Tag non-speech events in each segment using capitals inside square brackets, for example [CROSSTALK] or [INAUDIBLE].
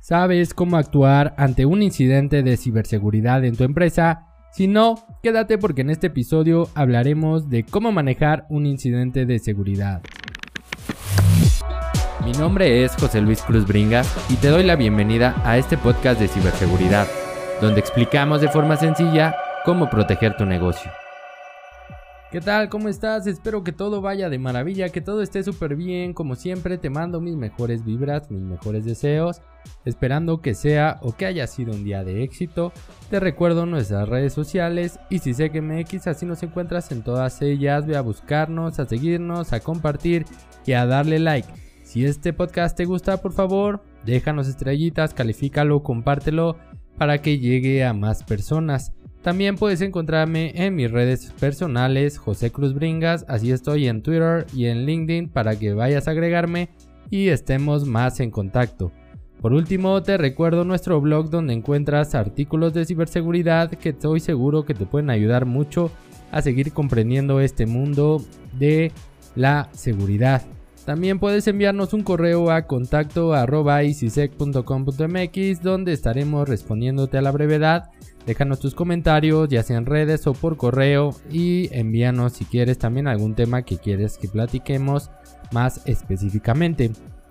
¿Sabes cómo actuar ante un incidente de ciberseguridad en tu empresa? Si no, quédate porque en este episodio hablaremos de cómo manejar un incidente de seguridad. Mi nombre es José Luis Cruz Bringas y te doy la bienvenida a este podcast de ciberseguridad, donde explicamos de forma sencilla cómo proteger tu negocio. ¿Qué tal? ¿Cómo estás? Espero que todo vaya de maravilla, que todo esté súper bien. Como siempre, te mando mis mejores vibras, mis mejores deseos, esperando que sea o que haya sido un día de éxito. Te recuerdo nuestras redes sociales y si sé que MX así nos encuentras en todas ellas, ve a buscarnos, a seguirnos, a compartir y a darle like. Si este podcast te gusta, por favor, déjanos estrellitas, califícalo, compártelo para que llegue a más personas. También puedes encontrarme en mis redes personales, José Cruz Bringas, así estoy en Twitter y en LinkedIn para que vayas a agregarme y estemos más en contacto. Por último, te recuerdo nuestro blog donde encuentras artículos de ciberseguridad que estoy seguro que te pueden ayudar mucho a seguir comprendiendo este mundo de la seguridad. También puedes enviarnos un correo a contacto donde estaremos respondiéndote a la brevedad Déjanos tus comentarios, ya sea en redes o por correo, y envíanos si quieres también algún tema que quieres que platiquemos más específicamente.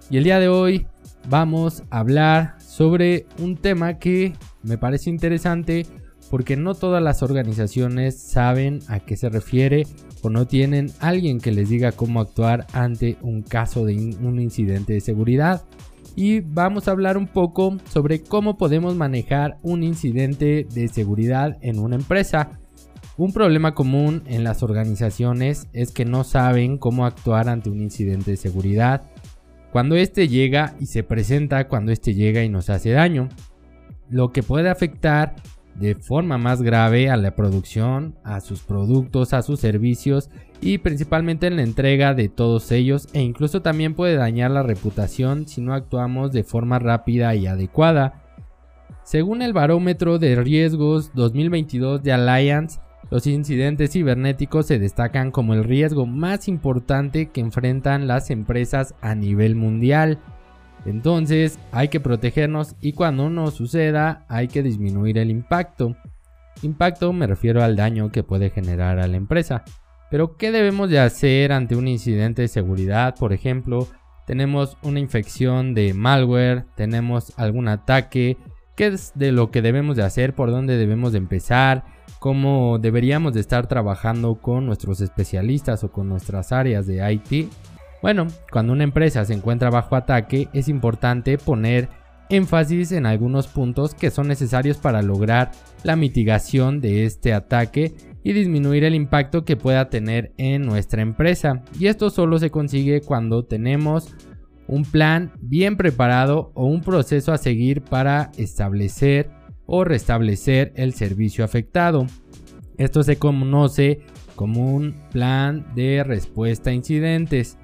Y el día de hoy vamos a hablar sobre un tema que me parece interesante porque no todas las organizaciones saben a qué se refiere no tienen alguien que les diga cómo actuar ante un caso de un incidente de seguridad y vamos a hablar un poco sobre cómo podemos manejar un incidente de seguridad en una empresa. Un problema común en las organizaciones es que no saben cómo actuar ante un incidente de seguridad. Cuando este llega y se presenta cuando este llega y nos hace daño. Lo que puede afectar de forma más grave a la producción, a sus productos, a sus servicios y principalmente en la entrega de todos ellos e incluso también puede dañar la reputación si no actuamos de forma rápida y adecuada. Según el barómetro de riesgos 2022 de Alliance, los incidentes cibernéticos se destacan como el riesgo más importante que enfrentan las empresas a nivel mundial. Entonces hay que protegernos y cuando no suceda hay que disminuir el impacto. Impacto me refiero al daño que puede generar a la empresa. Pero ¿qué debemos de hacer ante un incidente de seguridad? Por ejemplo, tenemos una infección de malware, tenemos algún ataque, ¿qué es de lo que debemos de hacer? ¿Por dónde debemos de empezar? ¿Cómo deberíamos de estar trabajando con nuestros especialistas o con nuestras áreas de IT? Bueno, cuando una empresa se encuentra bajo ataque es importante poner énfasis en algunos puntos que son necesarios para lograr la mitigación de este ataque y disminuir el impacto que pueda tener en nuestra empresa. Y esto solo se consigue cuando tenemos un plan bien preparado o un proceso a seguir para establecer o restablecer el servicio afectado. Esto se conoce como un plan de respuesta a incidentes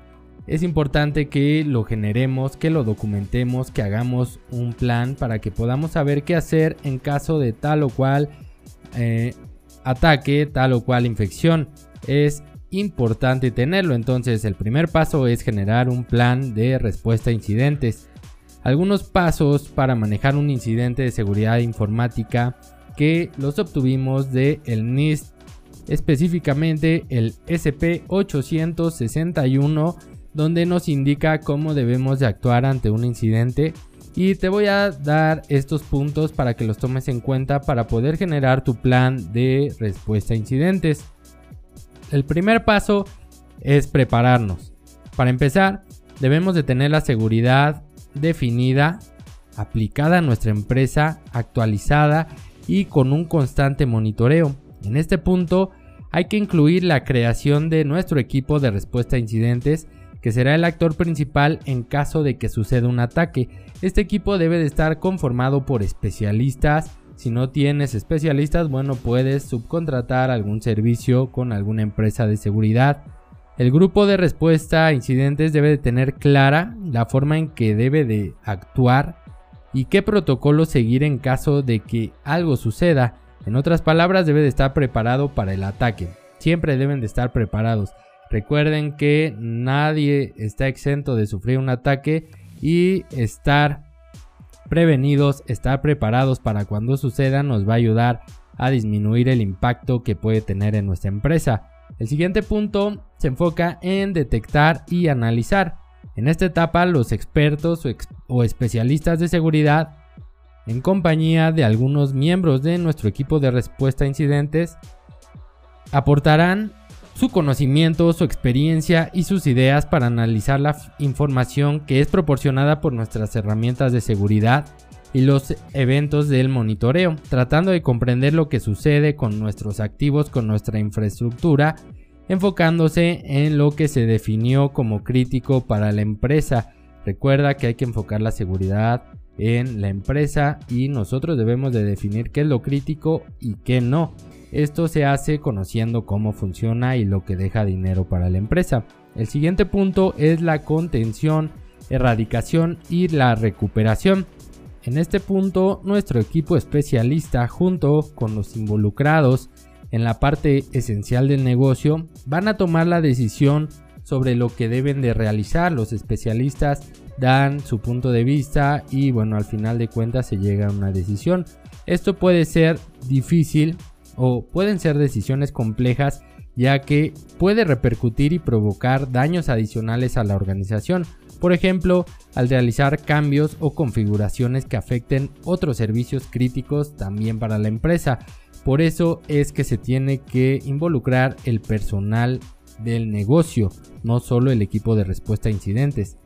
es importante que lo generemos, que lo documentemos, que hagamos un plan para que podamos saber qué hacer en caso de tal o cual eh, ataque, tal o cual infección. Es importante tenerlo, entonces el primer paso es generar un plan de respuesta a incidentes. Algunos pasos para manejar un incidente de seguridad informática que los obtuvimos de NIST, específicamente el SP861 donde nos indica cómo debemos de actuar ante un incidente y te voy a dar estos puntos para que los tomes en cuenta para poder generar tu plan de respuesta a incidentes. El primer paso es prepararnos. Para empezar, debemos de tener la seguridad definida, aplicada a nuestra empresa, actualizada y con un constante monitoreo. En este punto hay que incluir la creación de nuestro equipo de respuesta a incidentes que será el actor principal en caso de que suceda un ataque. Este equipo debe de estar conformado por especialistas. Si no tienes especialistas, bueno, puedes subcontratar algún servicio con alguna empresa de seguridad. El grupo de respuesta a incidentes debe de tener clara la forma en que debe de actuar y qué protocolo seguir en caso de que algo suceda. En otras palabras, debe de estar preparado para el ataque. Siempre deben de estar preparados. Recuerden que nadie está exento de sufrir un ataque y estar prevenidos, estar preparados para cuando suceda nos va a ayudar a disminuir el impacto que puede tener en nuestra empresa. El siguiente punto se enfoca en detectar y analizar. En esta etapa los expertos o, especialistas de seguridad en compañía de algunos miembros de nuestro equipo de respuesta a incidentes aportarán su conocimiento, su experiencia y sus ideas para analizar la información que es proporcionada por nuestras herramientas de seguridad y los eventos del monitoreo, tratando de comprender lo que sucede con nuestros activos, con nuestra infraestructura, enfocándose en lo que se definió como crítico para la empresa. Recuerda que hay que enfocar la seguridad en la empresa y nosotros debemos de definir qué es lo crítico y qué no. Esto se hace conociendo cómo funciona y lo que deja dinero para la empresa. El siguiente punto es la contención, erradicación y la recuperación. En este punto, nuestro equipo especialista junto con los involucrados en la parte esencial del negocio van a tomar la decisión sobre lo que deben de realizar. Los especialistas dan su punto de vista y bueno, al final de cuentas se llega a una decisión. Esto puede ser difícil o pueden ser decisiones complejas ya que puede repercutir y provocar daños adicionales a la organización, por ejemplo, al realizar cambios o configuraciones que afecten otros servicios críticos también para la empresa. Por eso es que se tiene que involucrar el personal del negocio, no solo el equipo de respuesta a incidentes.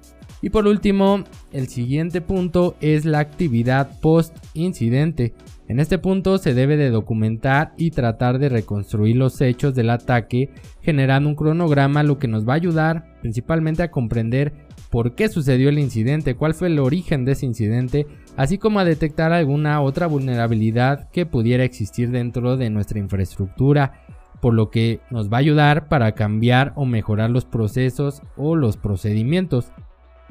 Y por último, el siguiente punto es la actividad post-incidente. En este punto se debe de documentar y tratar de reconstruir los hechos del ataque generando un cronograma lo que nos va a ayudar principalmente a comprender por qué sucedió el incidente, cuál fue el origen de ese incidente, así como a detectar alguna otra vulnerabilidad que pudiera existir dentro de nuestra infraestructura, por lo que nos va a ayudar para cambiar o mejorar los procesos o los procedimientos.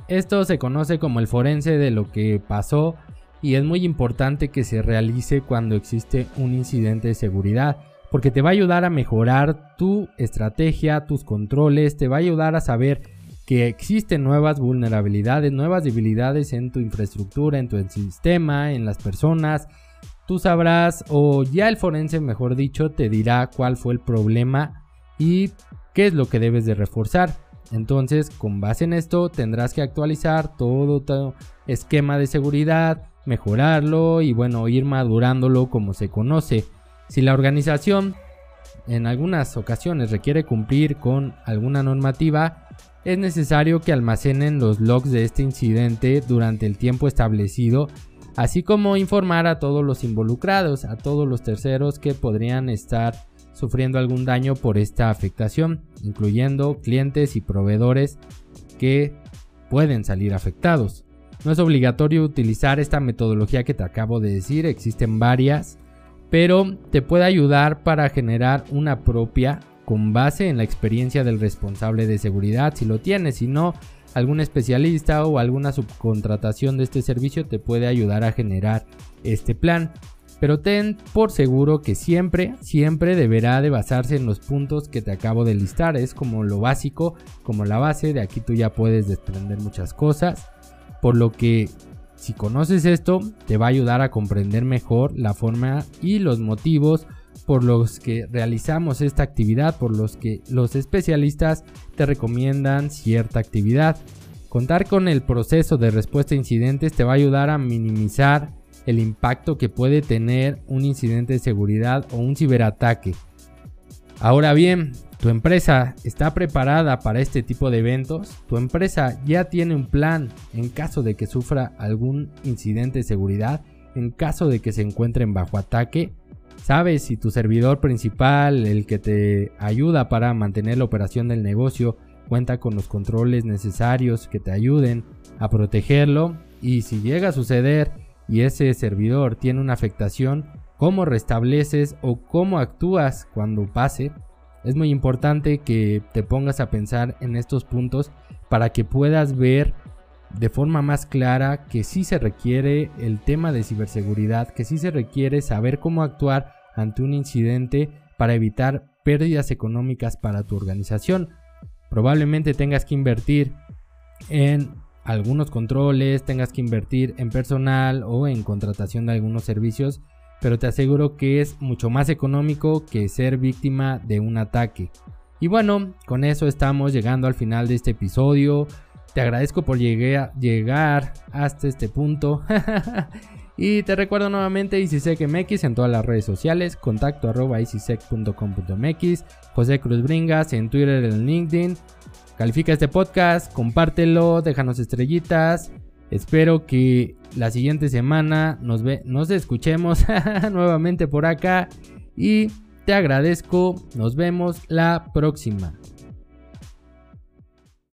Esto se conoce como el forense de lo que pasó y es muy importante que se realice cuando existe un incidente de seguridad porque te va a ayudar a mejorar tu estrategia, tus controles, te va a ayudar a saber que existen nuevas vulnerabilidades, nuevas debilidades en tu infraestructura, en tu sistema, en las personas. Tú sabrás o ya el forense, mejor dicho, te dirá cuál fue el problema y qué es lo que debes de reforzar. Entonces, con base en esto, tendrás que actualizar todo tu esquema de seguridad, mejorarlo y bueno, ir madurándolo como se conoce. Si la organización en algunas ocasiones requiere cumplir con alguna normativa, es necesario que almacenen los logs de este incidente durante el tiempo establecido, así como informar a todos los involucrados, a todos los terceros que podrían estar sufriendo algún daño por esta afectación, incluyendo clientes y proveedores que pueden salir afectados. No es obligatorio utilizar esta metodología que te acabo de decir, existen varias, pero te puede ayudar para generar una propia con base en la experiencia del responsable de seguridad, si lo tienes, si no, algún especialista o alguna subcontratación de este servicio te puede ayudar a generar este plan. Pero ten por seguro que siempre, siempre deberá de basarse en los puntos que te acabo de listar. Es como lo básico, como la base. De aquí tú ya puedes desprender muchas cosas. Por lo que si conoces esto, te va a ayudar a comprender mejor la forma y los motivos por los que realizamos esta actividad, por los que los especialistas te recomiendan cierta actividad. Contar con el proceso de respuesta a incidentes te va a ayudar a minimizar el impacto que puede tener un incidente de seguridad o un ciberataque. Ahora bien, ¿Tu empresa está preparada para este tipo de eventos? ¿Tu empresa ya tiene un plan en caso de que sufra algún incidente de seguridad? ¿En caso de que se encuentren bajo ataque? ¿Sabes si tu servidor principal, el que te ayuda para mantener la operación del negocio, cuenta con los controles necesarios que te ayuden a protegerlo? Y si llega a suceder y ese servidor tiene una afectación, ¿cómo restableces o cómo actúas cuando pase? Es muy importante que te pongas a pensar en estos puntos para que puedas ver de forma más clara que sí se requiere el tema de ciberseguridad, que sí se requiere saber cómo actuar ante un incidente para evitar pérdidas económicas para tu organización. Probablemente tengas que invertir en algunos controles, tengas que invertir en personal o en contratación de algunos servicios, pero te aseguro que es mucho más económico que ser víctima de un ataque. Y bueno, con eso estamos llegando al final de este episodio. Te agradezco por llegar hasta este punto. [LAUGHS] y te recuerdo nuevamente ICSecMX en todas las redes sociales, contacto arroba icisec.com.mx, José Cruz Bringas en Twitter en LinkedIn. Califica este podcast, compártelo, déjanos estrellitas. Espero que la siguiente semana nos, ve, nos escuchemos [LAUGHS] nuevamente por acá. Y te agradezco. Nos vemos la próxima.